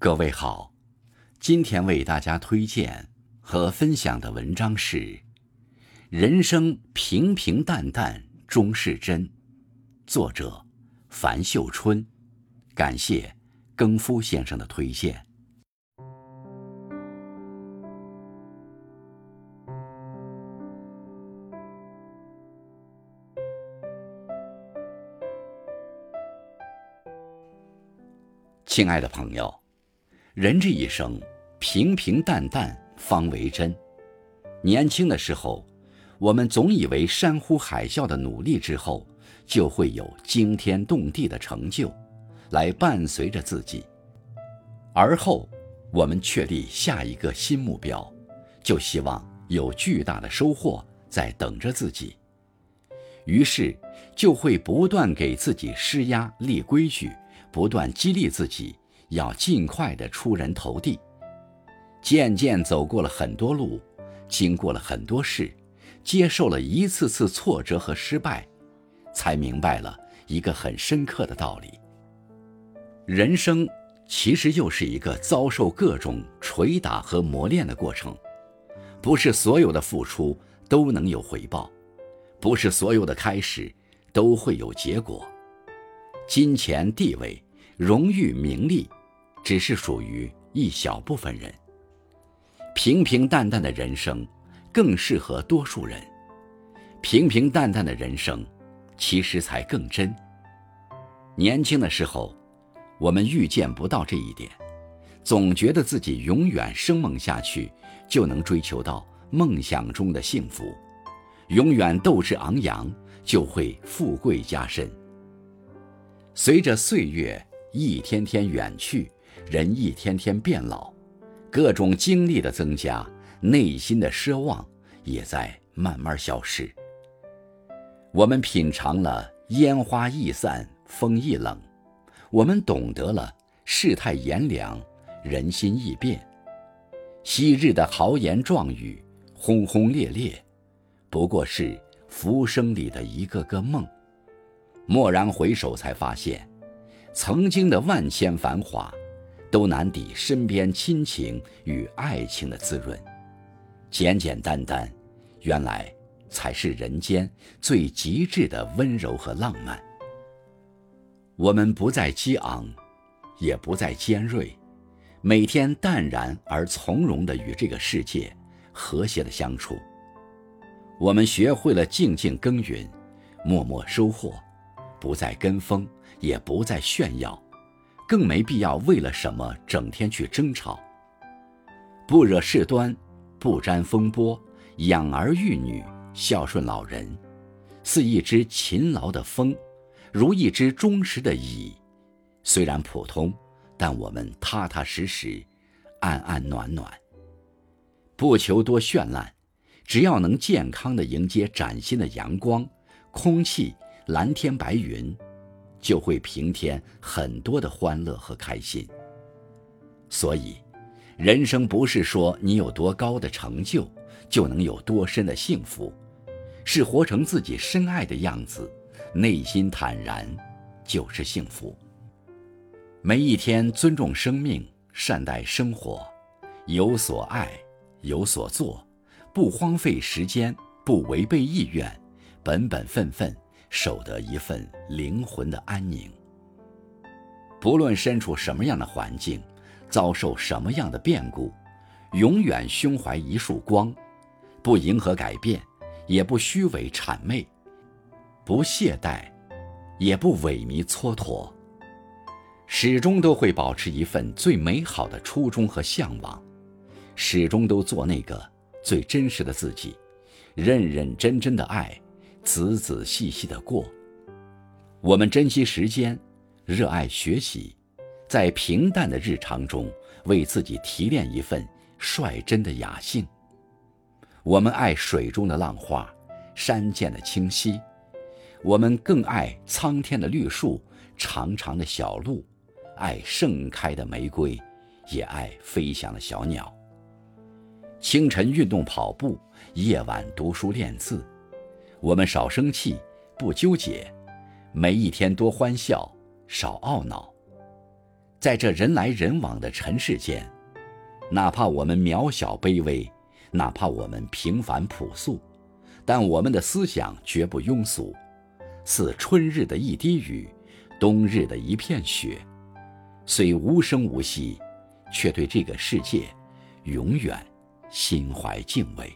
各位好，今天为大家推荐和分享的文章是《人生平平淡淡终是真》，作者樊秀春。感谢更夫先生的推荐。亲爱的朋友。人这一生，平平淡淡方为真。年轻的时候，我们总以为山呼海啸的努力之后，就会有惊天动地的成就，来伴随着自己。而后，我们确立下一个新目标，就希望有巨大的收获在等着自己。于是，就会不断给自己施压、立规矩，不断激励自己。要尽快的出人头地，渐渐走过了很多路，经过了很多事，接受了一次次挫折和失败，才明白了一个很深刻的道理：人生其实又是一个遭受各种捶打和磨练的过程。不是所有的付出都能有回报，不是所有的开始都会有结果。金钱、地位、荣誉、名利。只是属于一小部分人。平平淡淡的人生，更适合多数人。平平淡淡的人生，其实才更真。年轻的时候，我们预见不到这一点，总觉得自己永远生猛下去，就能追求到梦想中的幸福；永远斗志昂扬，就会富贵加身。随着岁月一天天远去。人一天天变老，各种经历的增加，内心的奢望也在慢慢消失。我们品尝了烟花易散，风易冷，我们懂得了世态炎凉，人心易变。昔日的豪言壮语，轰轰烈烈，不过是浮生里的一个个梦。蓦然回首，才发现，曾经的万千繁华。都难抵身边亲情与爱情的滋润，简简单单，原来才是人间最极致的温柔和浪漫。我们不再激昂，也不再尖锐，每天淡然而从容地与这个世界和谐地相处。我们学会了静静耕耘，默默收获，不再跟风，也不再炫耀。更没必要为了什么整天去争吵。不惹事端，不沾风波，养儿育女，孝顺老人，似一只勤劳的风，如一只忠实的蚁。虽然普通，但我们踏踏实实，安安暖暖。不求多绚烂，只要能健康的迎接崭新的阳光、空气、蓝天白云。就会平添很多的欢乐和开心。所以，人生不是说你有多高的成就就能有多深的幸福，是活成自己深爱的样子，内心坦然，就是幸福。每一天尊重生命，善待生活，有所爱，有所做，不荒废时间，不违背意愿，本本分分。守得一份灵魂的安宁。不论身处什么样的环境，遭受什么样的变故，永远胸怀一束光，不迎合改变，也不虚伪谄媚，不懈怠，也不萎靡蹉跎，始终都会保持一份最美好的初衷和向往，始终都做那个最真实的自己，认认真真的爱。仔仔细细的过，我们珍惜时间，热爱学习，在平淡的日常中为自己提炼一份率真的雅兴。我们爱水中的浪花，山涧的清溪，我们更爱苍天的绿树，长长的小路，爱盛开的玫瑰，也爱飞翔的小鸟。清晨运动跑步，夜晚读书练字。我们少生气，不纠结，每一天多欢笑，少懊恼。在这人来人往的尘世间，哪怕我们渺小卑微，哪怕我们平凡朴素，但我们的思想绝不庸俗，似春日的一滴雨，冬日的一片雪，虽无声无息，却对这个世界永远心怀敬畏。